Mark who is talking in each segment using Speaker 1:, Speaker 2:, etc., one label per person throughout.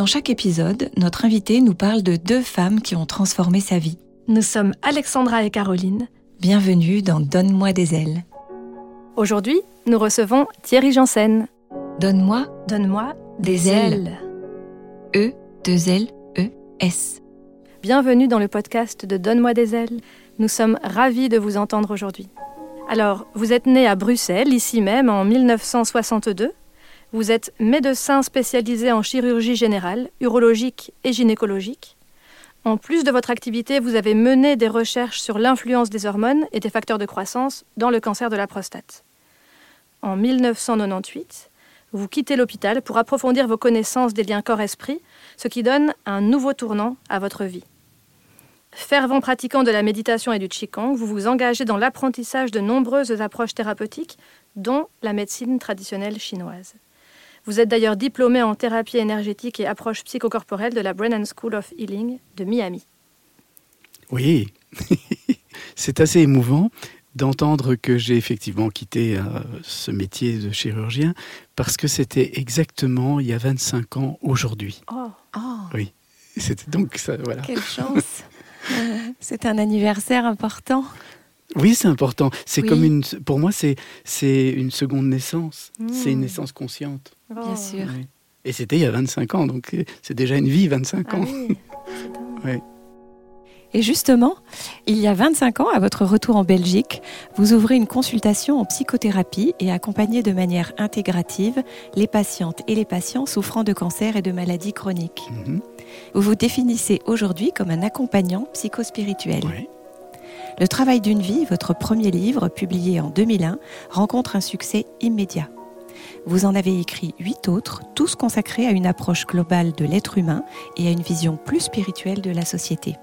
Speaker 1: Dans chaque épisode, notre invité nous parle de deux femmes qui ont transformé sa vie.
Speaker 2: Nous sommes Alexandra et Caroline.
Speaker 1: Bienvenue dans Donne-moi des ailes.
Speaker 2: Aujourd'hui, nous recevons Thierry Janssen.
Speaker 1: Donne-moi
Speaker 2: Donne-moi
Speaker 1: des ailes. E, deux L, E, S.
Speaker 2: Bienvenue dans le podcast de Donne-moi des ailes. Nous sommes ravis de vous entendre aujourd'hui. Alors, vous êtes né à Bruxelles, ici même, en 1962. Vous êtes médecin spécialisé en chirurgie générale, urologique et gynécologique. En plus de votre activité, vous avez mené des recherches sur l'influence des hormones et des facteurs de croissance dans le cancer de la prostate. En 1998, vous quittez l'hôpital pour approfondir vos connaissances des liens corps-esprit, ce qui donne un nouveau tournant à votre vie. Fervent pratiquant de la méditation et du Qigong, vous vous engagez dans l'apprentissage de nombreuses approches thérapeutiques, dont la médecine traditionnelle chinoise. Vous êtes d'ailleurs diplômé en thérapie énergétique et approche psychocorporelle de la Brennan School of Healing de Miami.
Speaker 3: Oui, c'est assez émouvant d'entendre que j'ai effectivement quitté euh, ce métier de chirurgien parce que c'était exactement il y a 25 ans aujourd'hui.
Speaker 2: Oh,
Speaker 1: Oh,
Speaker 3: Oui, c'était donc ça, voilà.
Speaker 1: quelle chance C'est un anniversaire important.
Speaker 3: Oui, c'est important. C'est
Speaker 1: Oui.
Speaker 3: comme une, pour moi, c'est c'est une seconde naissance. C'est une
Speaker 2: Mm.
Speaker 3: naissance consciente.
Speaker 2: Oh.
Speaker 1: Bien sûr.
Speaker 3: Oui. Et c'était il y a 25 ans, donc euh, c'est déjà une vie, 25
Speaker 2: Ah
Speaker 3: ans.
Speaker 2: oui.
Speaker 1: Et justement, il y a 25 ans, à votre retour en Belgique, vous ouvrez une consultation en psychothérapie et accompagnez de manière intégrative les patientes et les patients souffrant de cancer et de maladies chroniques.
Speaker 3: Mhm.
Speaker 1: Vous vous définissez aujourd'hui comme un accompagnant psychospirituel. Le travail d'une vie, votre premier livre, publié en 2001, rencontre un succès immédiat. Vous en avez écrit huit autres, tous consacrés à une approche globale de l'être humain et à une vision plus spirituelle de la société.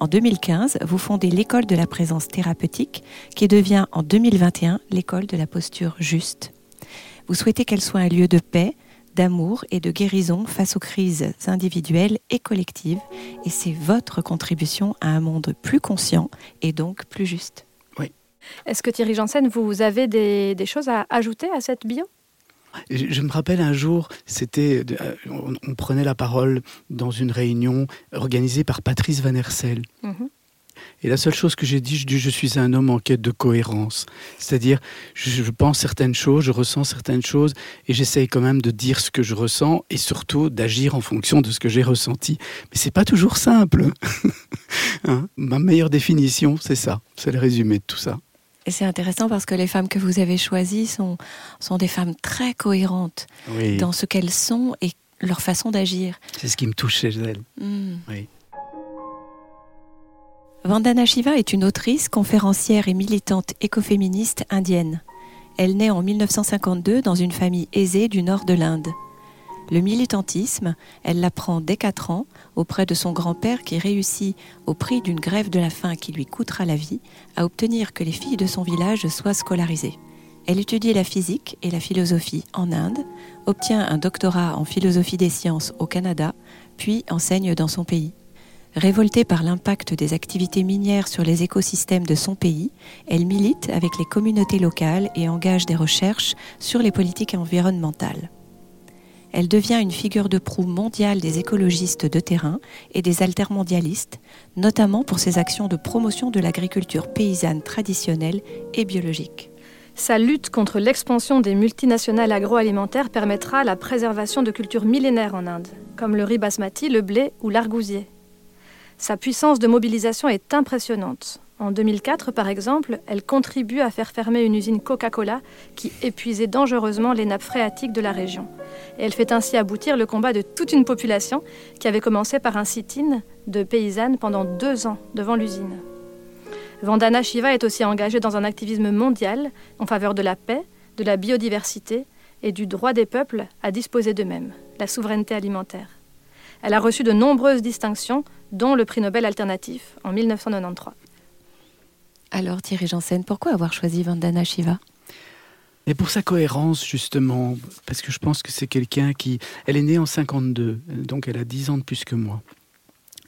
Speaker 1: En 2015, vous fondez l'école de la présence thérapeutique, qui devient en 2021 l'école de la posture juste. Vous souhaitez qu'elle soit un lieu de paix, d'amour et de guérison face aux crises individuelles et collectives, et c'est votre contribution à un monde plus conscient et donc plus juste.
Speaker 2: Est-ce que Thierry Janssen, vous avez des, des choses à ajouter à cette bio?
Speaker 3: Je, me rappelle un jour, c'était, euh, on, prenait la parole dans une réunion organisée par Patrice Van Hersel.
Speaker 2: Mhm.
Speaker 3: Et la seule chose que j'ai dit, je dis je suis un homme en quête de cohérence. C'est-à-dire, je, je pense certaines choses, je ressens certaines choses, et j'essaye quand même de dire ce que je ressens, et surtout d'agir en fonction de ce que j'ai ressenti. Mais c'est pas toujours simple. Hein? Ma meilleure définition, c'est ça. C'est le résumé de tout ça.
Speaker 1: Et c'est intéressant parce que les femmes que vous avez choisies sont, sont des femmes très cohérentes
Speaker 3: Oui.
Speaker 1: dans ce qu'elles sont et leur façon d'agir.
Speaker 3: C'est ce qui me touche chez elle.
Speaker 1: Hmm.
Speaker 3: Oui.
Speaker 1: Vandana Shiva est une autrice, conférencière et militante écoféministe indienne. Elle naît en 1952 dans une famille aisée du nord de l'Inde. Le militantisme, elle l'apprend dès 4 ans auprès de son grand-père qui réussit, au prix d'une grève de la faim qui lui coûtera la vie, à obtenir que les filles de son village soient scolarisées. Elle étudie la physique et la philosophie en Inde, obtient un doctorat en philosophie des sciences au Canada, puis enseigne dans son pays. Révoltée par l'impact des activités minières sur les écosystèmes de son pays, elle milite avec les communautés locales et engage des recherches sur les politiques environnementales. Elle devient une figure de proue mondiale des écologistes de terrain et des altermondialistes, notamment pour ses actions de promotion de l'agriculture paysanne traditionnelle et biologique.
Speaker 2: Sa lutte contre l'expansion des multinationales agroalimentaires permettra la préservation de cultures millénaires en Inde, comme le riz basmati, le blé ou l'argousier. Sa puissance de mobilisation est impressionnante. En 2004, par exemple, elle contribue à faire fermer une usine Coca-Cola qui épuisait dangereusement les nappes phréatiques de la région. Et elle fait ainsi aboutir le combat de toute une population qui avait commencé par un sit-in de paysannes pendant deux ans devant l'usine. Vandana Shiva est aussi engagée dans un activisme mondial en faveur de la paix, de la biodiversité et du droit des peuples à disposer d'eux-mêmes, la souveraineté alimentaire. Elle a reçu de nombreuses distinctions, dont le prix Nobel alternatif en 1993.
Speaker 1: Alors Thierry Janssen, pourquoi avoir choisi Vandana Shiva?
Speaker 3: Et pour sa cohérence, justement, parce que je pense que c'est quelqu'un qui... Elle est née en 52, donc elle a 10 ans de plus que moi.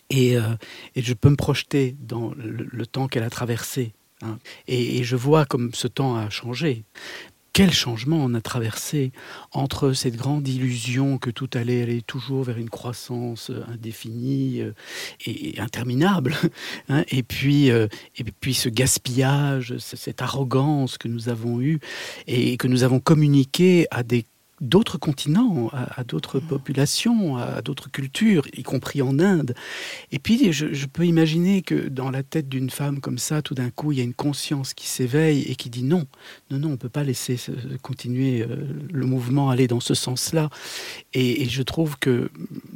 Speaker 3: Et, euh, et je peux me projeter dans le, temps qu'elle a traversé. Hein. Et, je vois comme ce temps a changé quel changement on a traversé entre cette grande illusion que tout allait aller toujours vers une croissance euh, indéfinie euh, et interminable, hein, et, puis, euh, et puis ce gaspillage, cette arrogance que nous avons eue et que nous avons communiqué à des d'autres continents, à, d'autres mmh. populations, à d'autres cultures, y compris en Inde. Et puis, je, peux imaginer que dans la tête d'une femme comme ça, tout d'un coup, il y a une conscience qui s'éveille et qui dit non, non, non, on ne peut pas laisser continuer euh, le mouvement aller dans ce sens-là. Et, je trouve que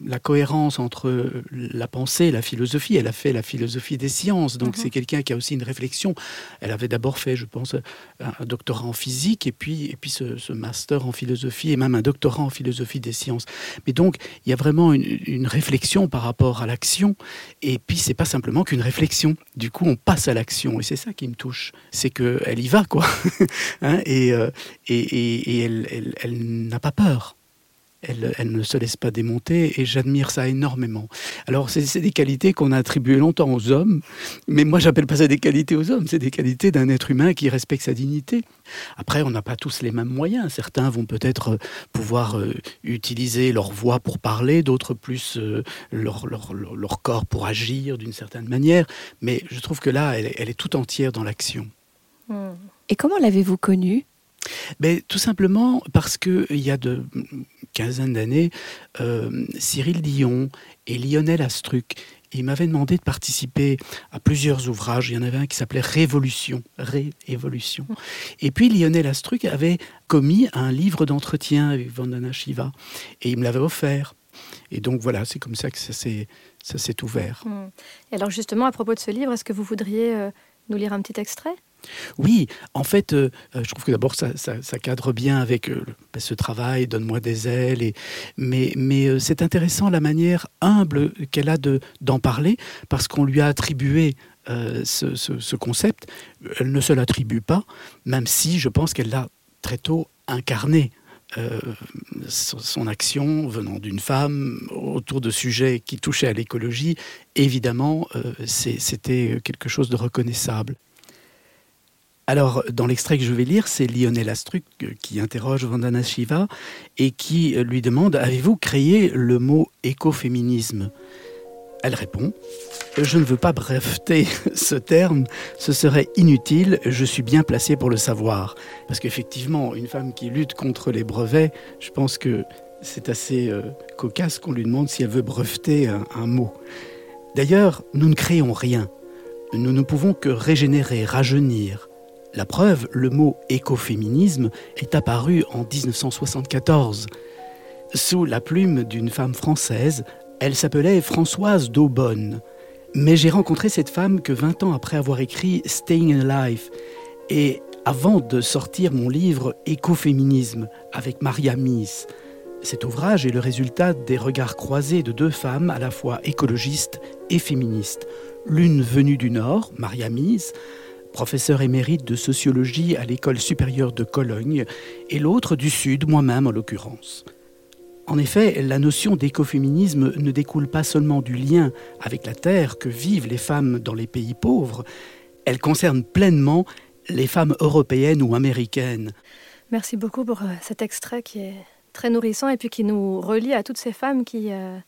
Speaker 3: la cohérence entre la pensée et la philosophie, elle a fait la philosophie des sciences, donc mmh. c'est quelqu'un qui a aussi une réflexion. Elle avait d'abord fait, je pense, un doctorat en physique et puis, et puis ce, ce master en philosophie et même un doctorat en philosophie des sciences. Mais donc, il y a vraiment une, réflexion par rapport à l'action. Et puis, c'est pas simplement qu'une réflexion. Du coup, on passe à l'action. Et c'est ça qui me touche. C'est qu'elle y va, quoi. Hein, et, euh, et, et, elle n'a pas peur elle, ne se laisse pas démonter et j'admire ça énormément. Alors, c'est des qualités qu'on a attribuées longtemps aux hommes, mais moi, j'appelle pas ça des qualités aux hommes, c'est des qualités d'un être humain qui respecte sa dignité. Après, on n'a pas tous les mêmes moyens. Certains vont peut-être euh, pouvoir euh, utiliser leur voix pour parler, d'autres plus euh, leur, leur, corps pour agir d'une certaine manière, mais je trouve que là, elle, elle est tout entière dans l'action.
Speaker 1: Et comment l'avez-vous connue?
Speaker 3: Ben, Tout simplement parce qu'il y a de quinzaine d'années, euh, Cyril Dion et Lionel Astruc, ils m'avaient demandé de participer à plusieurs ouvrages. Il y en avait un qui s'appelait Révolution. Et puis Lionel Astruc avait commis un livre d'entretien avec Vandana Shiva et il me l'avait offert. Et donc voilà, c'est comme ça que ça s'est, ouvert.
Speaker 2: Hmm. Et alors justement, à propos de ce livre, est-ce que vous voudriez euh, nous lire un petit extrait?
Speaker 3: Oui, en fait, euh, euh, je trouve que d'abord ça, cadre bien avec euh, ben, ce travail, donne-moi des ailes. Mais c'est intéressant la manière humble qu'elle a de, d'en parler parce qu'on lui a attribué ce, concept. Elle ne se l'attribue pas, même si je pense qu'elle l'a très tôt incarné. son action venant d'une femme autour de sujets qui touchaient à l'écologie, évidemment, c'était quelque chose de reconnaissable. Alors, dans l'extrait que je vais lire, c'est Lionel Astruc euh, qui interroge Vandana Shiva et qui euh, lui demande Avez-vous créé le mot écoféminisme? Elle répond Je ne veux pas breveter ce terme, ce serait inutile, je suis bien placé pour le savoir. Parce qu'effectivement, une femme qui lutte contre les brevets, je pense que c'est assez euh, cocasse qu'on lui demande si elle veut breveter un mot. D'ailleurs, nous ne créons rien. Nous ne pouvons que régénérer, rajeunir, la preuve, le mot écoféminisme est apparu en 1974. Sous la plume d'une femme française, elle s'appelait Françoise Daubonne. Mais j'ai rencontré cette femme que 20 ans après avoir écrit Staying Alive et avant de sortir mon livre Écoféminisme avec Maria Mies. Cet ouvrage est le résultat des regards croisés de deux femmes à la fois écologistes et féministes. L'une venue du Nord, Maria Mies, professeur émérite de sociologie à l'école supérieure de Cologne, et l'autre du Sud, moi-même en l'occurrence. En effet, la notion d'écoféminisme ne découle pas seulement du lien avec la terre que vivent les femmes dans les pays pauvres, elle concerne pleinement les femmes européennes ou américaines.
Speaker 2: Merci beaucoup pour euh, cet extrait qui est très nourrissant et puis qui nous relie à toutes ces femmes qui, euh,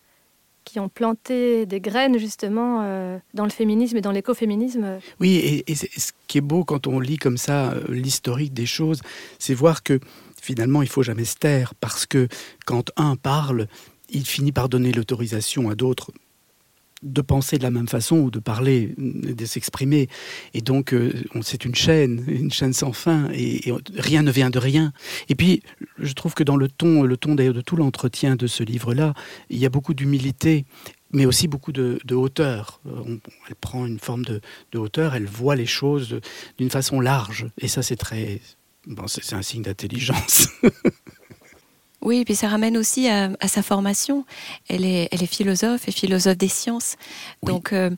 Speaker 2: qui ont planté des graines justement euh, dans le féminisme et dans l'écoféminisme.
Speaker 3: Oui, et, ce qui est beau quand on lit comme ça euh, l'historique des choses, c'est voir que finalement il faut jamais se taire parce que quand un parle, il finit par donner l'autorisation à d'autres de penser de la même façon ou de parler, de s'exprimer. Et donc, euh, c'est une chaîne, une chaîne sans fin, et, rien ne vient de rien. Et puis, je trouve que dans le ton, le ton d'ailleurs de tout l'entretien de ce livre-là, il y a beaucoup d'humilité mais aussi beaucoup de, hauteur. Euh, elle prend une forme de, hauteur, elle voit les choses d'une façon large. Et ça, c'est très. Bon, c'est un signe d'intelligence.
Speaker 1: Oui, et puis ça ramène aussi à, sa formation. Elle est, elle est philosophe et philosophe des sciences. Donc euh,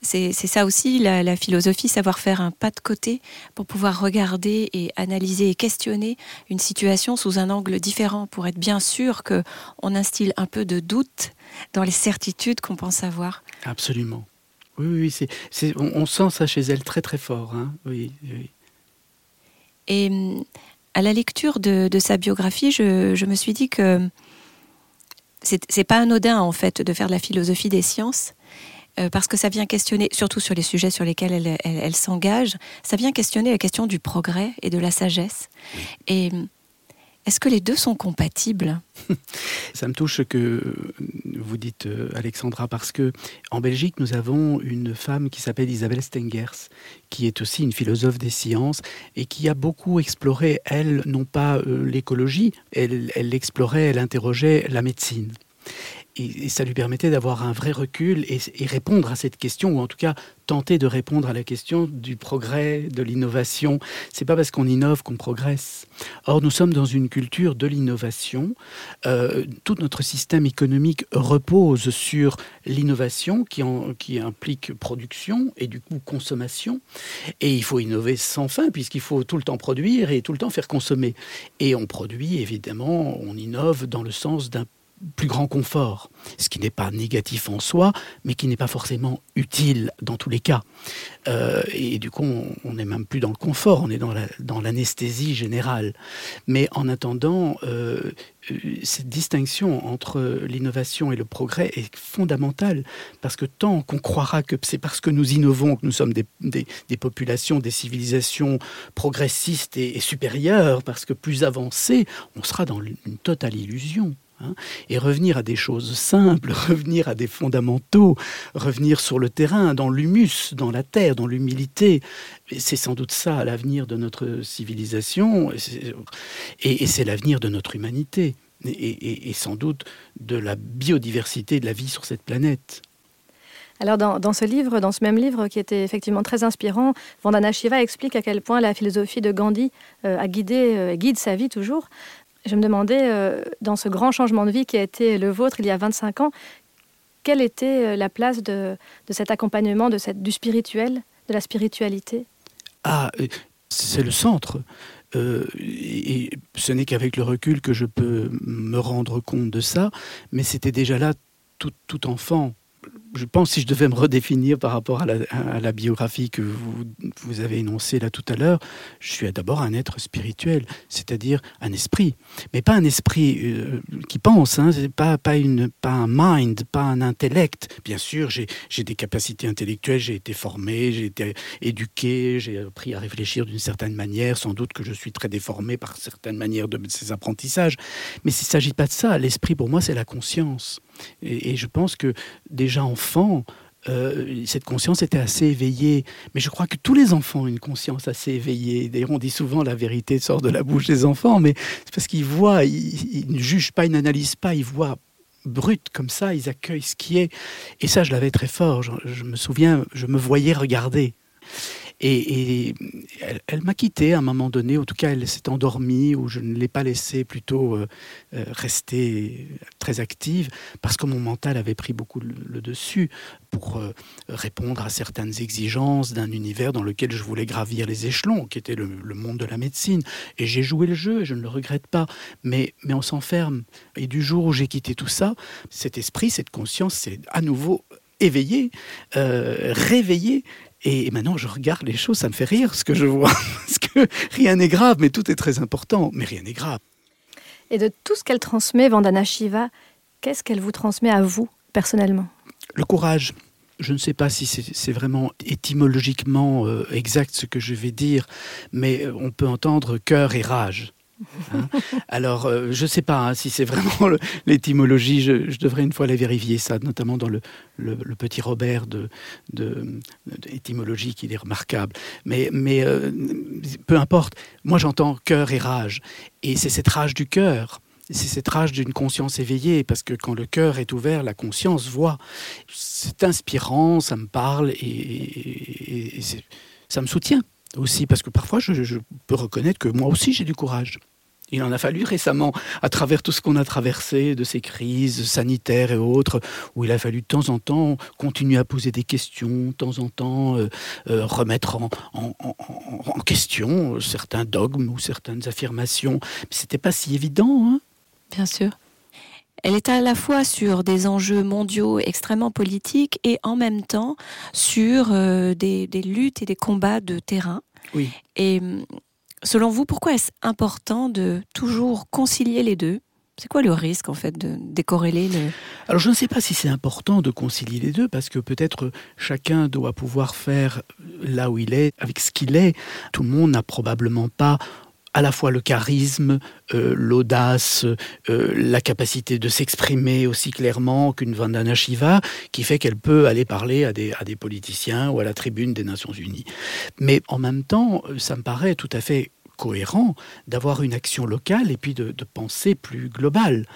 Speaker 1: c'est ça aussi, la, philosophie, savoir faire un pas de côté pour pouvoir regarder et analyser et questionner une situation sous un angle différent, pour être bien sûr que on instille un peu de doute dans les certitudes qu'on pense avoir.
Speaker 3: Absolument. Oui, oui, c'est, on, sent ça chez elle très très fort. Hein. Oui, oui.
Speaker 1: Et hum, à la lecture de, sa biographie, je, me suis dit que c'est pas anodin en fait de faire de la philosophie des sciences. Euh, parce que ça vient questionner, surtout sur les sujets sur lesquels elle, s'engage, ça vient questionner la question du progrès et de la sagesse. Et est-ce que les deux sont compatibles
Speaker 3: Ça me touche que vous dites, euh, Alexandra, parce que en Belgique, nous avons une femme qui s'appelle Isabelle Stengers, qui est aussi une philosophe des sciences et qui a beaucoup exploré, elle, non pas euh, l'écologie, elle, elle explorait, elle interrogeait la médecine et, ça lui permettait d'avoir un vrai recul et, répondre à cette question, ou en tout cas tenter de répondre à la question du progrès, de l'innovation. C'est pas parce qu'on innove qu'on progresse. Or, nous sommes dans une culture de l'innovation. Euh, tout notre système économique repose sur l'innovation qui, qui implique production et du coup consommation. Et il faut innover sans fin puisqu'il faut tout le temps produire et tout le temps faire consommer. Et on produit, évidemment, on innove dans le sens d'un plus grand confort, ce qui n'est pas négatif en soi, mais qui n'est pas forcément utile dans tous les cas. Euh, et du coup, on n'est même plus dans le confort, on est dans l'anesthésie générale. Mais en attendant, euh, cette distinction entre l'innovation et le progrès est fondamentale, parce que tant qu'on croira que c'est parce que nous innovons que nous sommes des, populations, des civilisations progressistes et, et supérieures, parce que plus avancées, on sera dans une totale illusion. Hein, et revenir à des choses simples, revenir à des fondamentaux, revenir sur le terrain, dans l'humus, dans la terre, dans l'humilité. C'est sans doute ça l'avenir de notre civilisation et c'est l'avenir de notre humanité et, sans doute de la biodiversité de la vie sur cette planète.
Speaker 2: Alors dans, ce livre, dans ce même livre qui était effectivement très inspirant, Vandana Shiva explique à quel point la philosophie de Gandhi euh, a guidé, euh, guide sa vie toujours. Je me demandais, euh, dans ce grand changement de vie qui a été le vôtre il y a 25 ans, quelle était euh, la place de, cet accompagnement, de cette, du spirituel, de la spiritualité?
Speaker 3: Ah, euh, c'est le centre. et ce n'est qu'avec le recul que je peux me rendre compte de ça, mais c'était déjà là tout, tout enfant je pense, si je devais me redéfinir par rapport à la, biographie que vous, avez énoncée là tout à l'heure, je suis d'abord un être spirituel, c'est-à-dire un esprit. Mais pas un esprit euh, qui pense, hein, pas, pas, pas un mind, pas un intellect. Bien sûr, j'ai des capacités intellectuelles, j'ai été formé, j'ai été éduqué, j'ai appris à réfléchir d'une certaine manière. Sans doute que je suis très déformé par certaines manières de ces apprentissages. Mais il ne s'agit pas de ça. L'esprit, pour moi, c'est la conscience. Et, je pense que déjà enfant, euh, cette conscience était assez éveillée. Mais je crois que tous les enfants ont une conscience assez éveillée. D'ailleurs, on dit souvent la vérité sort de la bouche des enfants, mais c'est parce qu'ils voient, ils, ne jugent pas, ils n'analysent pas, ils voient brut comme ça, ils accueillent ce qui est. Et ça, je l'avais très fort. je me souviens, je me voyais regarder. Et, elle, m'a quitté à un moment donné, en tout cas elle s'est endormie, ou je ne l'ai pas laissée plutôt euh, euh, rester très active, parce que mon mental avait pris beaucoup le, dessus pour euh, répondre à certaines exigences d'un univers dans lequel je voulais gravir les échelons, qui était le, monde de la médecine. Et j'ai joué le jeu, et je ne le regrette pas, mais, mais on s'enferme. Et du jour où j'ai quitté tout ça, cet esprit, cette conscience s'est à nouveau éveillé, réveillé, et maintenant, je regarde les choses, ça me fait rire ce que je vois. Parce que rien n'est grave, mais tout est très important, mais rien n'est grave.
Speaker 2: Et de tout ce qu'elle transmet, Vandana Shiva, qu'est-ce qu'elle vous transmet à vous, personnellement?
Speaker 3: Le courage. Je ne sais pas si c'est vraiment étymologiquement euh, exact ce que je vais dire, mais euh, on peut entendre cœur et rage. Hein. Alors, euh, je ne sais pas hein, si c'est vraiment l'étymologie, je, devrais une fois la vérifier, ça, notamment dans le, petit Robert de, de, qui est remarquable. Mais, mais euh, peu importe, moi j'entends cœur et rage. Et c'est cette rage du cœur. C'est cette rage d'une conscience éveillée, parce que quand le cœur est ouvert, la conscience voit. C'est inspirant, ça me parle et, ça me soutient aussi, parce que parfois je peux reconnaître que moi aussi j'ai du courage Il en a fallu récemment, à travers tout ce qu'on a traversé, de ces crises sanitaires et autres, où il a fallu de temps en temps continuer à poser des questions, de temps en temps euh, euh, remettre en, question certains dogmes ou certaines affirmations. Mais c'était pas si évident. Hein
Speaker 1: Bien sûr. Elle est à la fois sur des enjeux mondiaux extrêmement politiques et en même temps sur euh, des, des, luttes et des combats de terrain.
Speaker 3: Oui.
Speaker 1: Et Selon vous, pourquoi est-ce important de toujours concilier les deux? C'est quoi le risque en fait de décorréler le...
Speaker 3: Alors je ne sais pas si c'est important de concilier les deux parce que peut-être chacun doit pouvoir faire là où il est avec ce qu'il est. Tout le monde n'a probablement pas à la fois le charisme, euh, l'audace, euh, la capacité de s'exprimer aussi clairement qu'une Vandana Shiva, qui fait qu'elle peut aller parler à des, à des politiciens ou à la tribune des Nations Unies. Mais en même temps, ça me paraît tout à fait cohérent d'avoir une action locale et puis de, penser plus global,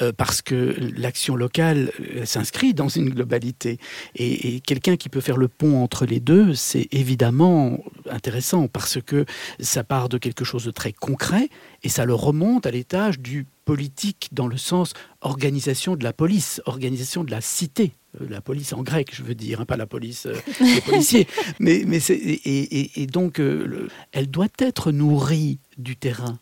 Speaker 3: euh, parce que l'action locale euh, s'inscrit dans une globalité. Et, quelqu'un qui peut faire le pont entre les deux, c'est évidemment intéressant, parce que ça part de quelque chose de très concret et ça le remonte à l'étage du politique dans le sens organisation de la police, organisation de la cité. Euh, la police en grec, je veux dire, hein, pas la police euh, des policiers. Mais, mais et, et, donc, euh, elle doit être nourrie du terrain.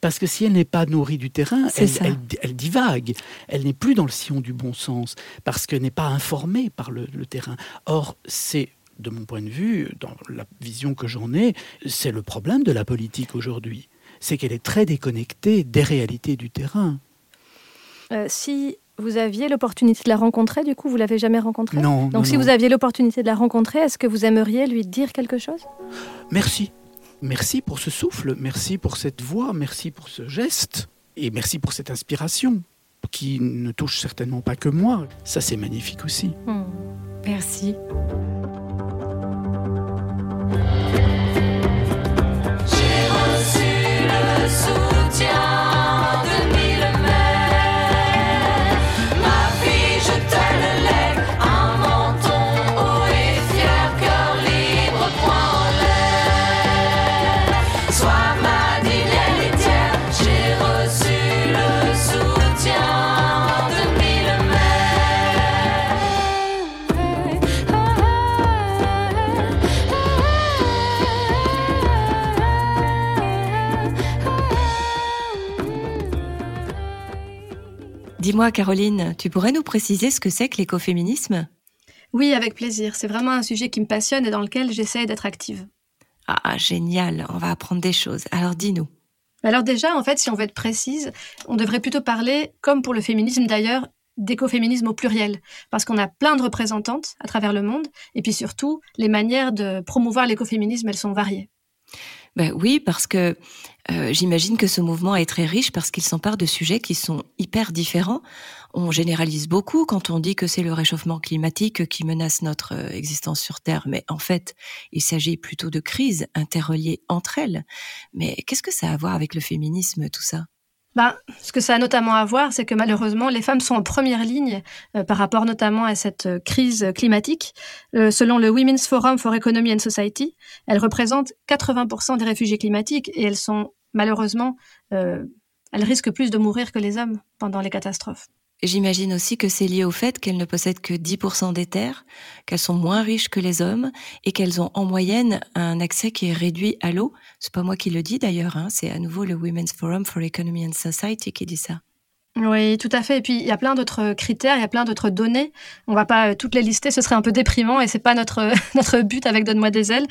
Speaker 3: Parce que si elle n'est pas nourrie du terrain, elle, elle, divague. Elle n'est plus dans le sillon du bon sens, parce qu'elle n'est pas informée par le, le terrain. Or, c'est de mon point de vue, dans la vision que j'en ai, c'est le problème de la politique aujourd'hui. C'est qu'elle est très déconnectée des réalités du terrain.
Speaker 2: si vous aviez l'opportunité de la rencontrer, du coup, vous l'avez jamais rencontrée
Speaker 3: Non.
Speaker 2: Donc, si vous aviez l'opportunité de la rencontrer, est-ce que vous aimeriez lui dire quelque chose?
Speaker 3: Merci. Merci pour ce souffle, merci pour cette voix, merci pour ce geste, et merci pour cette inspiration qui ne touche certainement pas que moi. Ça, c'est magnifique aussi.
Speaker 2: Hmm. Merci.
Speaker 1: Dis-moi, Caroline, tu pourrais nous préciser ce que c'est que l'écoféminisme?
Speaker 2: Oui, avec plaisir. C'est vraiment un sujet qui me passionne et dans lequel j'essaie d'être active.
Speaker 1: Ah, génial, on va apprendre des choses. Alors dis-nous.
Speaker 2: Alors déjà, en fait, si on veut être précise, on devrait plutôt parler, comme pour le féminisme d'ailleurs, d'écoféminisme au pluriel, parce qu'on a plein de représentantes à travers le monde, et puis surtout, les manières de promouvoir l'écoféminisme, elles sont variées.
Speaker 1: Ben oui, parce que euh, j'imagine que ce mouvement est très riche parce qu'il s'empare de sujets qui sont hyper différents. On généralise beaucoup quand on dit que c'est le réchauffement climatique qui menace notre euh, existence sur Terre, mais en fait, il s'agit plutôt de crises interreliées entre elles. Mais qu'est-ce que ça a à voir avec le féminisme, tout ça?
Speaker 2: Ben, ce que ça a notamment à voir, c'est que malheureusement, les femmes sont en première ligne euh, par rapport notamment à cette euh, crise climatique. Euh, selon le Women's Forum for Economy and Society, elles représentent 80% des réfugiés climatiques et elles sont malheureusement, elles risquent plus de mourir que les hommes pendant les catastrophes.
Speaker 1: J'imagine aussi que c'est lié au fait qu'elles ne possèdent que 10% des terres, qu'elles sont moins riches que les hommes et qu'elles ont en moyenne un accès qui est réduit à l'eau. C'est pas moi qui le dis d'ailleurs, hein, c'est à nouveau le Women's Forum for Economy and Society qui dit ça.
Speaker 2: Oui, tout à fait. Et puis, il y a plein d'autres critères, il y a plein d'autres données. On va pas euh, toutes les lister, ce serait un peu déprimant et c'est pas notre, notre but avec Donne-moi des ailes.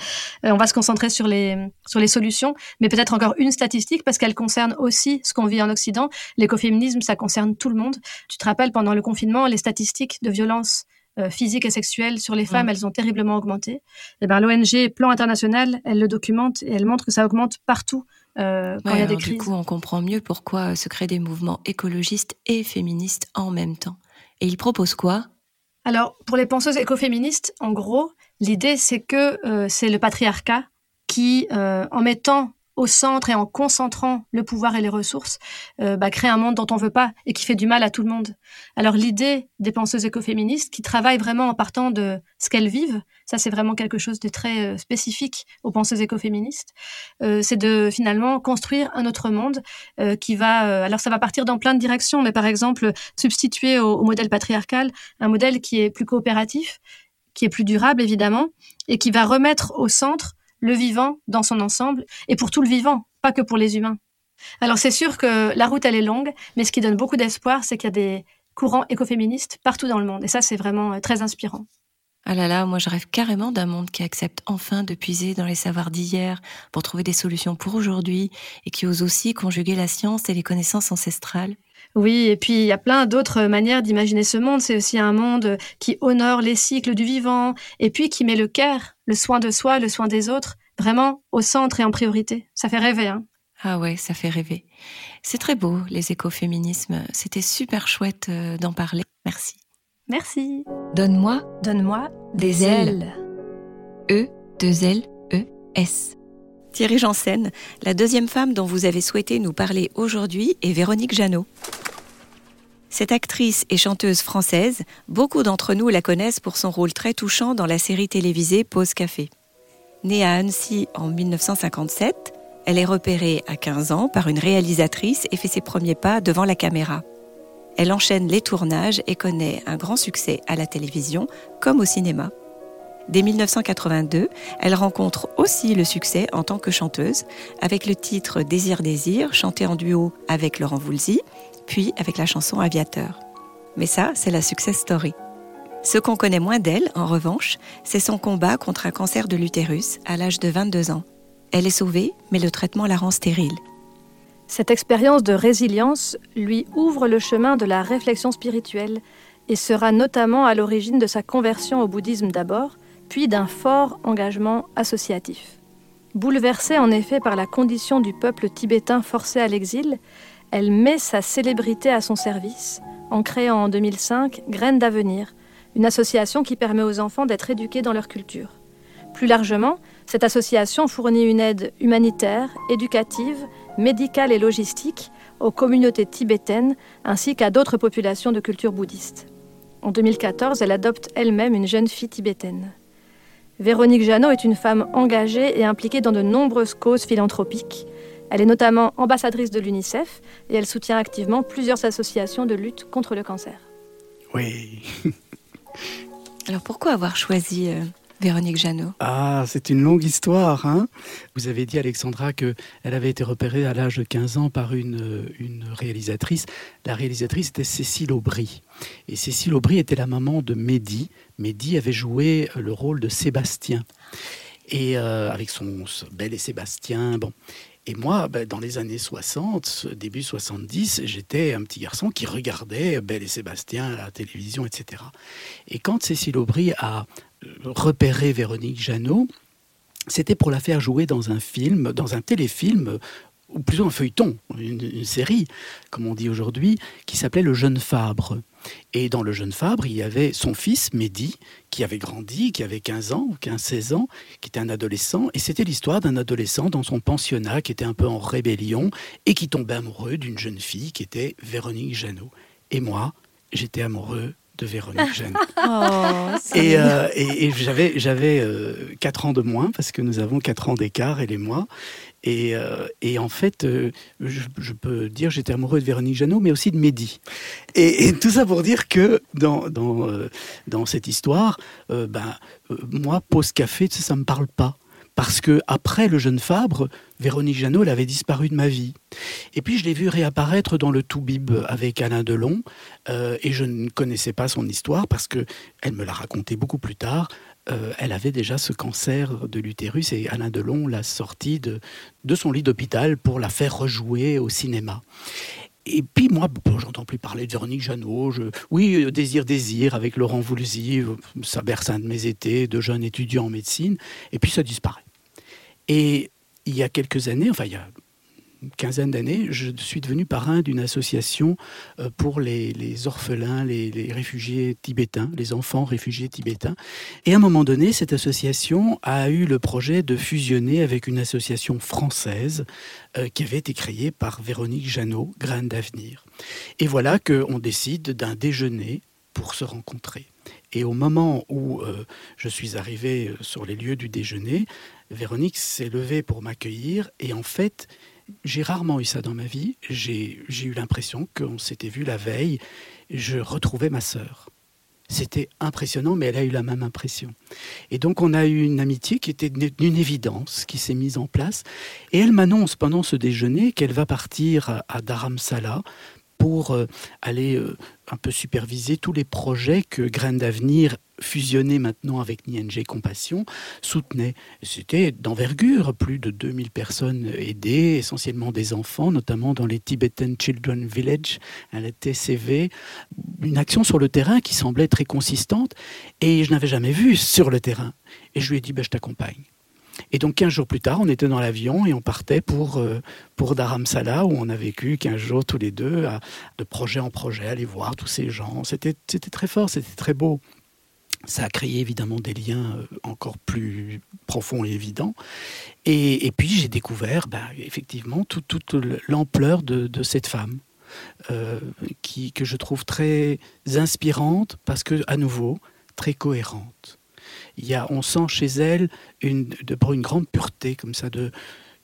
Speaker 2: Euh, on va se concentrer sur les, sur les solutions, mais peut-être encore une statistique parce qu'elle concerne aussi ce qu'on vit en Occident. L'écoféminisme, ça concerne tout le monde. Tu te rappelles, pendant le confinement, les statistiques de violence euh, physique et sexuelle sur les femmes, mm. elles ont terriblement augmenté. Et eh ben, l'ONG Plan International, elle le documente et elle montre que ça augmente partout euh, quand il y a des crises.
Speaker 1: Du coup, on comprend mieux pourquoi se créent des mouvements écologistes et féministes en même temps. Et ils proposent quoi?
Speaker 2: Alors, pour les penseuses écoféministes, en gros, l'idée c'est que euh, c'est le patriarcat qui, en mettant au centre et en concentrant le pouvoir et les ressources, euh, bah, crée un monde dont on veut pas et qui fait du mal à tout le monde. Alors l'idée des penseuses écoféministes qui travaillent vraiment en partant de ce qu'elles vivent, ça c'est vraiment quelque chose de très euh, spécifique aux penseuses écoféministes, euh, c'est de finalement construire un autre monde euh, qui va, alors ça va partir dans plein de directions, mais par exemple substituer au, au modèle patriarcal un modèle qui est plus coopératif, qui est plus durable évidemment, et qui va remettre au centre le vivant dans son ensemble, et pour tout le vivant, pas que pour les humains. Alors c'est sûr que la route, elle est longue, mais ce qui donne beaucoup d'espoir, c'est qu'il y a des courants écoféministes partout dans le monde, et ça, c'est vraiment très inspirant.
Speaker 1: Ah là là, moi je rêve carrément d'un monde qui accepte enfin de puiser dans les savoirs d'hier pour trouver des solutions pour aujourd'hui et qui ose aussi conjuguer la science et les connaissances ancestrales.
Speaker 2: Oui, et puis il y a plein d'autres manières d'imaginer ce monde. C'est aussi un monde qui honore les cycles du vivant, et puis qui met le care, le soin de soi, le soin des autres, vraiment au centre et en priorité. Ça fait rêver, hein
Speaker 1: Ah ouais, ça fait rêver. C'est très beau, les écoféminismes. C'était super chouette euh, d'en parler. Merci.
Speaker 2: Merci.
Speaker 1: Donne-moi
Speaker 2: Donne-moi
Speaker 1: des ailes. E, deux L, E, S. Thierry Janssen, la deuxième femme dont vous avez souhaité nous parler aujourd'hui est Véronique Jeannot. Cette actrice et chanteuse française, beaucoup d'entre nous la connaissent pour son rôle très touchant dans la série télévisée Pause Café. Née à Annecy en 1957, elle est repérée à 15 ans par une réalisatrice et fait ses premiers pas devant la caméra. Elle enchaîne les tournages et connaît un grand succès à la télévision comme au cinéma. Dès 1982, elle rencontre aussi le succès en tant que chanteuse, avec le titre Désir Désir, chanté en duo avec Laurent Voulzy, puis avec la chanson Aviateur. Mais ça, c'est la success story. Ce qu'on connaît moins d'elle, en revanche, c'est son combat contre un cancer de l'utérus à l'âge de 22 ans. Elle est sauvée, mais le traitement la rend stérile.
Speaker 2: Cette expérience de résilience lui ouvre le chemin de la réflexion spirituelle et sera notamment à l'origine de sa conversion au bouddhisme d'abord, puis d'un fort engagement associatif. Bouleversée en effet par la condition du peuple tibétain forcé à l'exil, elle met sa célébrité à son service en créant en 2005 Graines d'avenir, une association qui permet aux enfants d'être éduqués dans leur culture. Plus largement, cette association fournit une aide humanitaire, éducative, médicale et logistique aux communautés tibétaines ainsi qu'à d'autres populations de culture bouddhiste. En 2014, elle adopte elle-même une jeune fille tibétaine. Véronique Jeannot est une femme engagée et impliquée dans de nombreuses causes philanthropiques. Elle est notamment ambassadrice de l'UNICEF et elle soutient activement plusieurs associations de lutte contre le cancer.
Speaker 3: Oui.
Speaker 1: Alors pourquoi avoir choisi euh, Véronique Jeannot
Speaker 3: Ah, c'est une longue histoire. Hein Vous avez dit, Alexandra, qu'elle avait été repérée à l'âge de 15 ans par une, euh, une réalisatrice. La réalisatrice était Cécile Aubry. Et Cécile Aubry était la maman de Mehdi. Mehdi avait joué le rôle de Sébastien. Et euh, avec son, son Belle et Sébastien, bon. Et moi, ben, dans les années 60, début 70, j'étais un petit garçon qui regardait Belle et Sébastien à la télévision, etc. Et quand Cécile Aubry a repéré Véronique Jeannot, c'était pour la faire jouer dans un film, dans un téléfilm, ou plutôt un feuilleton, une, une série, comme on dit aujourd'hui, qui s'appelait Le Jeune Fabre. Et dans Le Jeune Fabre, il y avait son fils, Mehdi, qui avait grandi, qui avait 15 ans, 15-16 ans, qui était un adolescent. Et c'était l'histoire d'un adolescent dans son pensionnat qui était un peu en rébellion et qui tombait amoureux d'une jeune fille qui était Véronique Jeannot. Et moi, j'étais amoureux de Véronique Jeannot.
Speaker 1: Oh,
Speaker 3: Et, euh, et- et j'avais j'avais euh, quatre ans de moins parce que nous avons quatre ans d'écart elle et moi. Et, euh, et en fait, euh, je, je peux dire j'étais amoureux de Véronique Jeannot, mais aussi de Mehdi. Et, tout ça pour dire que dans dans euh, dans cette histoire, euh, ben euh, moi pause café, ça, ça me parle pas. Parce que après le jeune Fabre, Véronique Jeannot, elle avait disparu de ma vie. Et puis je l'ai vue réapparaître dans le Toubib avec Alain Delon, euh, et je ne connaissais pas son histoire parce que elle me l'a raconté beaucoup plus tard. Euh, elle avait déjà ce cancer de l'utérus et Alain Delon l'a sortie de, de son lit d'hôpital pour la faire rejouer au cinéma. Et puis moi, bon, j'entends plus parler de Véronique Jeannot. Je, oui, euh, Désir, Désir avec Laurent Voulzy, ça berce un de mes étés de jeune étudiant en médecine. Et puis ça disparaît. Et il y a quelques années, enfin il y a quinzaine d'années, je suis devenu parrain d'une association euh, pour les, orphelins, les, réfugiés tibétains, les enfants réfugiés tibétains. Et à un moment donné, cette association a eu le projet de fusionner avec une association française euh, qui avait été créée par Véronique Jeannot, Graines d'avenir. Et voilà qu'on décide d'un déjeuner pour se rencontrer. Et au moment où euh, je suis arrivé euh, sur les lieux du déjeuner, Véronique s'est levée pour m'accueillir. Et en fait, j'ai rarement eu ça dans ma vie. J'ai eu l'impression qu'on s'était vu la veille. Je retrouvais ma sœur. C'était impressionnant, mais elle a eu la même impression. Et donc on a eu une amitié qui était d'une évidence, qui s'est mise en place. Et elle m'annonce pendant ce déjeuner qu'elle va partir à Dharamsala pour euh, aller euh, un peu superviser tous les projets que Graines d'avenir, fusionné maintenant avec NING Compassion, soutenait. C'était d'envergure, plus de 2000 personnes aidées, essentiellement des enfants, notamment dans les Tibetan Children Village, à la TCV, une action sur le terrain qui semblait très consistante, et je n'avais jamais vu sur le terrain. Et je lui ai dit, ben, je t'accompagne. Et donc 15 jours plus tard, on était dans l'avion et on partait pour, euh, pour Dharamsala, où on a vécu 15 jours tous les deux, de projet en projet, aller voir tous ces gens. C'était très fort, c'était très beau. Ça a créé évidemment des liens euh, encore plus profonds et évidents. Et, et puis j'ai découvert ben, effectivement tout- toute l'ampleur de, de cette femme. euh, qui, que je trouve très inspirante parce que, à nouveau, très cohérente. Il y a, on sent chez elle une, une grande pureté, comme ça, de,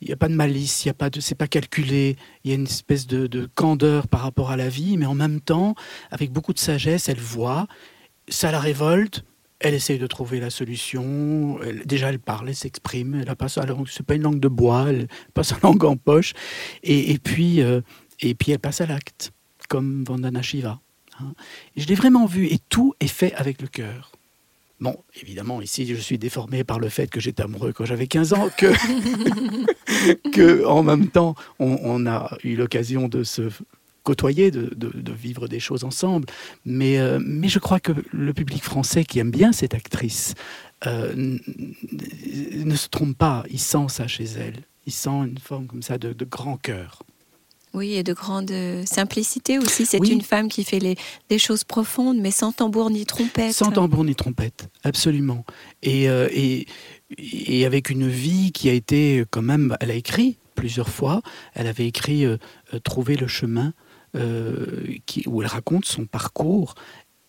Speaker 3: il n'y a pas de malice, il y a pas de, c'est pas calculé, il y a une espèce de, de candeur par rapport à la vie, mais en même temps, avec beaucoup de sagesse, elle voit, ça la révolte, elle essaye de trouver la solution. Elle- déjà, elle parle, elle s'exprime. Elle a pas langue, c'est pas une langue de bois, elle a pas sa langue en poche. Et, et puis, euh, et puis, elle passe à l'acte, comme Vandana Shiva. hein. Je l'ai vraiment vu, et tout est fait avec le cœur. Bon, évidemment, ici, je suis déformé par le fait que j'étais amoureux quand j'avais 15 ans, que, que en même temps, on, a eu l'occasion de se côtoyer, de, de- vivre des choses ensemble. Mais, euh, mais je crois que le public français qui aime bien cette actrice euh, ne se trompe pas. Il sent ça chez elle. Il sent une forme comme ça de, de grand cœur.
Speaker 1: Oui, et de grande euh, simplicité aussi. C'est
Speaker 3: Oui.
Speaker 1: une femme qui fait les, des choses profondes, mais sans tambour ni trompette.
Speaker 3: Sans tambour ni trompette, absolument. Et, euh, et, et avec une vie qui a été quand même... Elle a écrit plusieurs fois. Elle avait écrit euh, euh, Trouver le chemin, euh, qui, où elle raconte son parcours.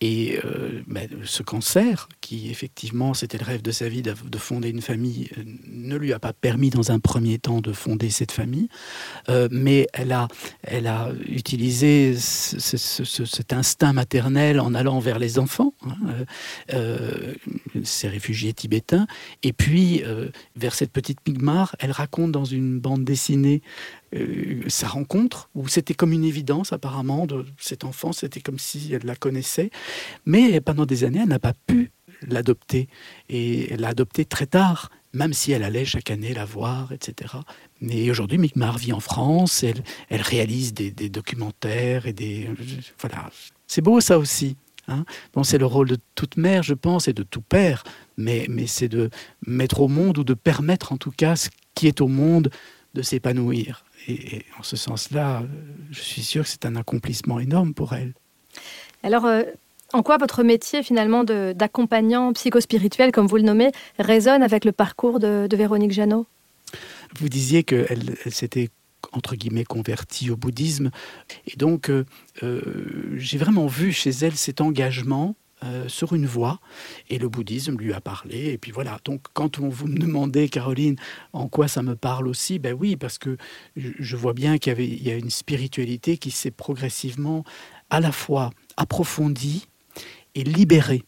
Speaker 3: Et euh, ben, ce cancer, qui effectivement c'était le rêve de sa vie de fonder une famille, euh, ne lui a pas permis dans un premier temps de fonder cette famille. Euh, mais elle a, elle a utilisé ce- ce- ce- ce- cet instinct maternel en allant vers les enfants, hein, ces réfugiés tibétains. Et puis, vers cette petite Migmar, elle raconte dans une bande dessinée euh, sa rencontre, où c'était comme une évidence apparemment de cet enfant, c'était comme si elle la connaissait. Mais pendant des années, elle n'a pas pu l'adopter. Et elle l'a adopté très tard, même si elle allait chaque année la voir, etc. Mais aujourd'hui, Migmar vit en France, elle, réalise des, des documentaires et des... Voilà, c'est beau ça aussi. Hein bon, c'est le rôle de toute mère, je pense, et de tout père, mais, mais c'est de mettre au monde ou de permettre en tout cas ce qui est au monde de s'épanouir. Et, et en ce sens-là, je suis sûr que c'est un accomplissement énorme pour elle.
Speaker 2: Alors, euh, en quoi votre métier finalement d'accompagnant psychospirituel, comme vous le nommez, résonne avec le parcours de, de Véronique Jeannot?
Speaker 3: Vous disiez qu'elle elle s'était entre guillemets convertie au bouddhisme. Et donc, euh, euh, j'ai vraiment vu chez elle cet engagement euh, sur une voie, et le bouddhisme lui a parlé. Et puis voilà, donc quand on vous me demandez, Caroline, en quoi ça me parle aussi, ben oui, parce que je, vois bien qu'il y, a une spiritualité qui s'est progressivement à la fois approfondie et libérée.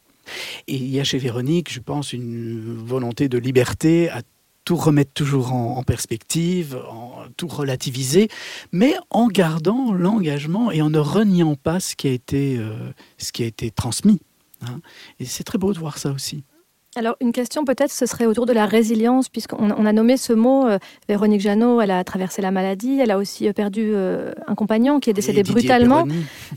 Speaker 3: Et il y a chez Véronique, je pense, une volonté de liberté à tout remettre toujours en, en perspective, en tout relativiser, mais en gardant l'engagement et en ne reniant pas ce qui a été, euh, ce qui a été transmis. Hein. Et c'est très beau de voir ça aussi.
Speaker 2: Alors, une question peut-être, ce serait autour de la résilience, puisqu'on on a nommé ce mot. euh, Véronique Jeannot, elle a traversé la maladie, elle a aussi euh, perdu euh, un compagnon qui est décédé brutalement.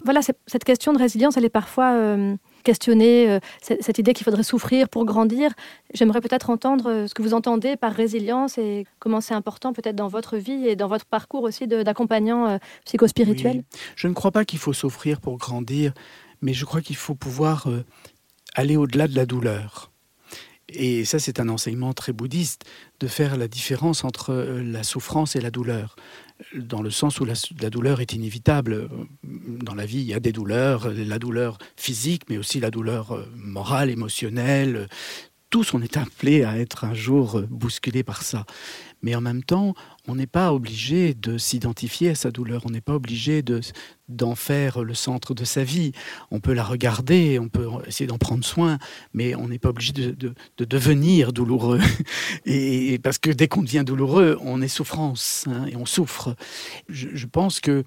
Speaker 2: Voilà, cette question de résilience, elle est parfois euh, questionner euh, cette, cette idée qu'il faudrait souffrir pour grandir. J'aimerais peut-être entendre ce que vous entendez par résilience et comment c'est important peut-être dans votre vie et dans votre parcours aussi d'accompagnant psychospirituel.
Speaker 3: Oui. Je ne crois pas qu'il faut souffrir pour grandir, mais je crois qu'il faut pouvoir euh, aller au-delà de la douleur. Et ça, c'est un enseignement très bouddhiste, de faire la différence entre euh, la souffrance et la douleur. Dans le sens où la, la douleur est inévitable. Dans la vie, il y a des douleurs, euh, la douleur physique, mais aussi la douleur morale, émotionnelle. Tous, on est appelés à être un jour bousculés par ça. Mais en même temps, on n'est pas obligé de s'identifier à sa douleur, on n'est pas obligé de- d'en faire le centre de sa vie. On peut la regarder, on peut essayer d'en prendre soin, mais on n'est pas obligé de, de- de devenir douloureux. Et parce que dès qu'on devient douloureux, on est souffrance hein, et on souffre. Je pense que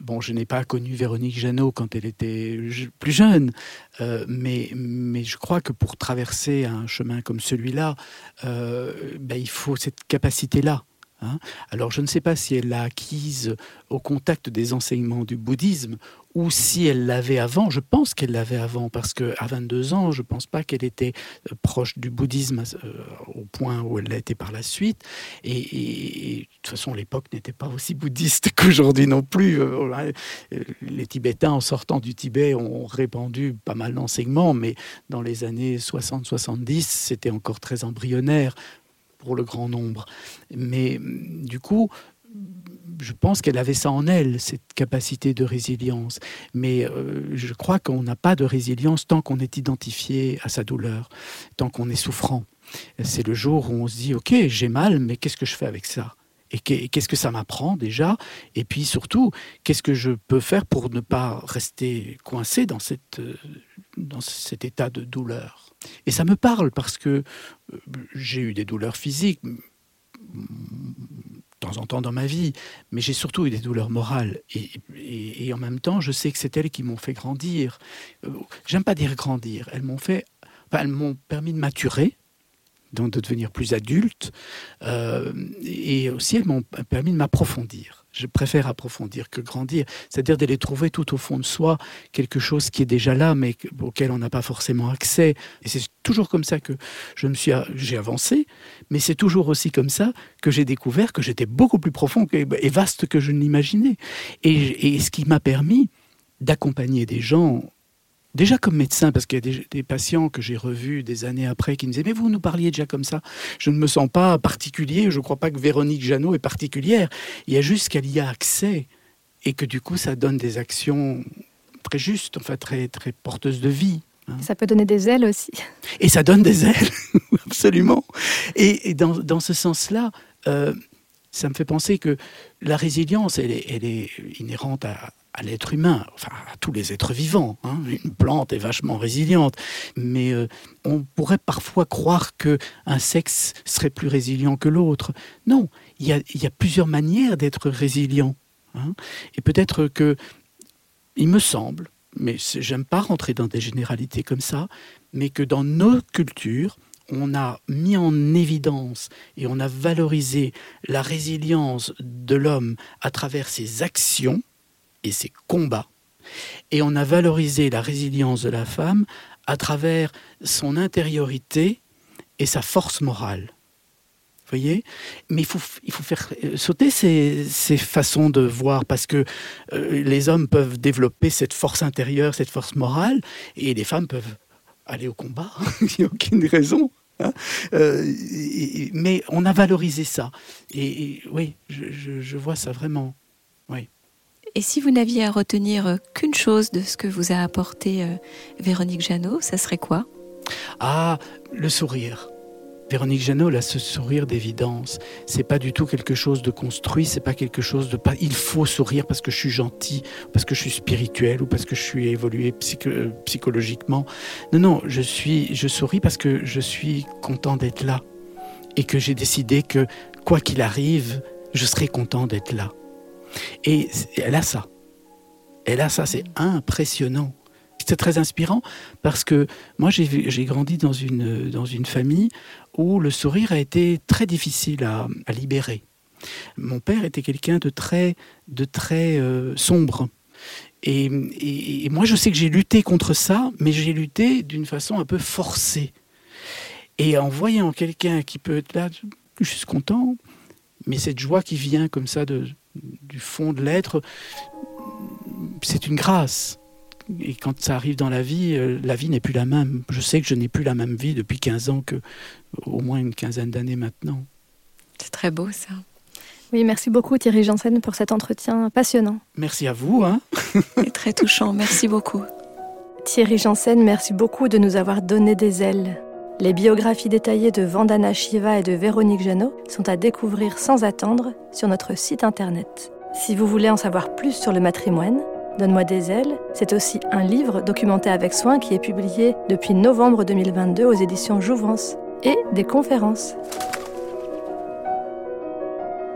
Speaker 3: Bon, je n'ai pas connu Véronique Jeannot quand elle était plus jeune, euh, mais, mais je crois que pour traverser un chemin comme celui-là, euh, ben, il faut cette capacité-là. Hein. Alors, je ne sais pas si elle l'a acquise au contact des enseignements du bouddhisme ou si elle l'avait avant. Je pense qu'elle l'avait avant parce qu'à 22 ans, je ne pense pas qu'elle était euh, proche du bouddhisme euh, au point où elle l'a été par la suite. Et, et- de toute façon, l'époque n'était pas aussi bouddhiste qu'aujourd'hui non plus. Euh, Les Tibétains, en sortant du Tibet, ont répandu pas mal d'enseignements, mais dans les années 60-70, c'était encore très embryonnaire pour le grand nombre. Mais du coup, je pense qu'elle avait ça en elle, cette capacité de résilience. Mais euh, je crois qu'on n'a pas de résilience tant qu'on est identifié à sa douleur, tant qu'on est souffrant. C'est le jour où on se dit, OK, j'ai mal, mais qu'est-ce que je fais avec ça? Et qu'est- qu'est-ce que ça m'apprend déjà? Et puis surtout, qu'est-ce que je peux faire pour ne pas rester coincé dans, cette, euh, dans cet état de douleur? Et ça me parle parce que euh, j'ai eu des douleurs physiques de temps en temps dans ma vie, mais j'ai surtout eu des douleurs morales. Et, en même temps, je sais que c'est elles qui m'ont fait grandir. Euh, J'aime pas dire grandir. Elles m'ont fait, elles m'ont permis de maturer, donc de devenir plus adulte, euh, et aussi elles m'ont permis de m'approfondir. Je préfère approfondir que grandir, c'est-à-dire d'aller trouver tout au fond de soi quelque chose qui est déjà là, mais que- auquel on n'a pas forcément accès. Et c'est toujours comme ça que je me suis, j'ai avancé, mais c'est toujours aussi comme ça que j'ai découvert que j'étais beaucoup plus profond et vaste que je ne l'imaginais. Et ce qui m'a permis d'accompagner des gens, déjà comme médecin, parce qu'il y a des, des patients que j'ai revus des années après qui me disaient Mais vous nous parliez déjà comme ça. Je ne me sens pas particulier, je ne crois pas que Véronique Jeannot est particulière. Il y a juste qu'elle y a accès et que du coup, ça donne des actions très justes, enfin très, très porteuses de vie.
Speaker 2: Ça peut donner des ailes aussi.
Speaker 3: Et ça donne des ailes, absolument. Et, et dans, dans ce sens-là, euh, ça me fait penser que la résilience, elle est, elle est inhérente à, à l'être humain, enfin à tous les êtres vivants. hein. Une plante est vachement résiliente, mais euh, on pourrait parfois croire que un sexe serait plus résilient que l'autre. Non, il y a, plusieurs manières d'être résilient. hein. Et peut-être que, il me semble, mais j'aime pas rentrer dans des généralités comme ça, mais que dans nos cultures, on a mis en évidence et on a valorisé la résilience de l'homme à travers ses actions et ses combats, et on a valorisé la résilience de la femme à travers son intériorité et sa force morale. Vous voyez? Mais il faut, faire euh, sauter ces, ces façons de voir, parce que euh, les hommes peuvent développer cette force intérieure, cette force morale, et les femmes peuvent aller au combat. Il n'y a aucune raison. hein. Euh, mais on a valorisé ça. Et, oui, je, je- vois ça vraiment.
Speaker 1: Et si vous n'aviez à retenir euh, qu'une chose de ce que vous a apporté euh, Véronique Jeannot, ça serait quoi?
Speaker 3: Ah, le sourire. Véronique Jeannot, là, ce sourire d'évidence, c'est pas du tout quelque chose de construit, c'est pas quelque chose de pas. Il faut sourire parce que je suis gentil, parce que je suis spirituel ou parce que je suis évolué euh, psychologiquement. Non, non, je souris parce que je suis content d'être là et que j'ai décidé que quoi qu'il arrive, je serai content d'être là. Et elle a ça. Elle a ça, c'est impressionnant. C'est très inspirant parce que moi, j'ai grandi dans une, dans une famille où le sourire a été très difficile à, libérer. Mon père était quelqu'un de très, de très euh, sombre. Et moi, je sais que j'ai lutté contre ça, mais j'ai lutté d'une façon un peu forcée. Et en voyant quelqu'un qui peut être là, je suis content, mais cette joie qui vient comme ça de, du fond de l'être, c'est une grâce. Et quand ça arrive dans la vie, euh, la vie n'est plus la même. Je sais que je n'ai plus la même vie depuis 15 ans que au moins une quinzaine d'années maintenant.
Speaker 1: C'est très beau ça.
Speaker 2: Oui, merci beaucoup Thierry Janssen pour cet entretien passionnant.
Speaker 3: Merci à vous. Hein.
Speaker 1: Et très touchant. Merci beaucoup.
Speaker 2: Thierry Janssen, merci beaucoup de nous avoir donné des ailes. Les biographies détaillées de Vandana Shiva et de Véronique Jeannot sont à découvrir sans attendre sur notre site internet. Si vous voulez en savoir plus sur le matrimoine, Donne-moi des ailes, c'est aussi un livre documenté avec soin qui est publié depuis novembre 2022 aux éditions Jouvence et des conférences.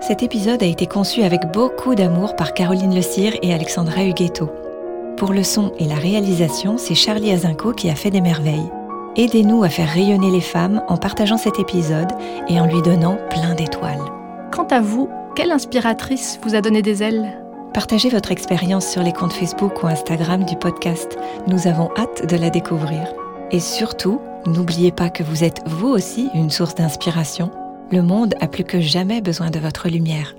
Speaker 1: Cet épisode a été conçu avec beaucoup d'amour par Caroline Le Cire et Alexandra Huguetto. Pour le son et la réalisation, c'est Charlie Azinco qui a fait des merveilles. Aidez-nous à faire rayonner les femmes en partageant cet épisode et en lui donnant plein d'étoiles.
Speaker 2: Quant à vous, quelle inspiratrice vous a donné des ailes?
Speaker 1: Partagez votre expérience sur les comptes Facebook ou Instagram du podcast. Nous avons hâte de la découvrir. Et surtout, n'oubliez pas que vous êtes vous aussi une source d'inspiration. Le monde a plus que jamais besoin de votre lumière.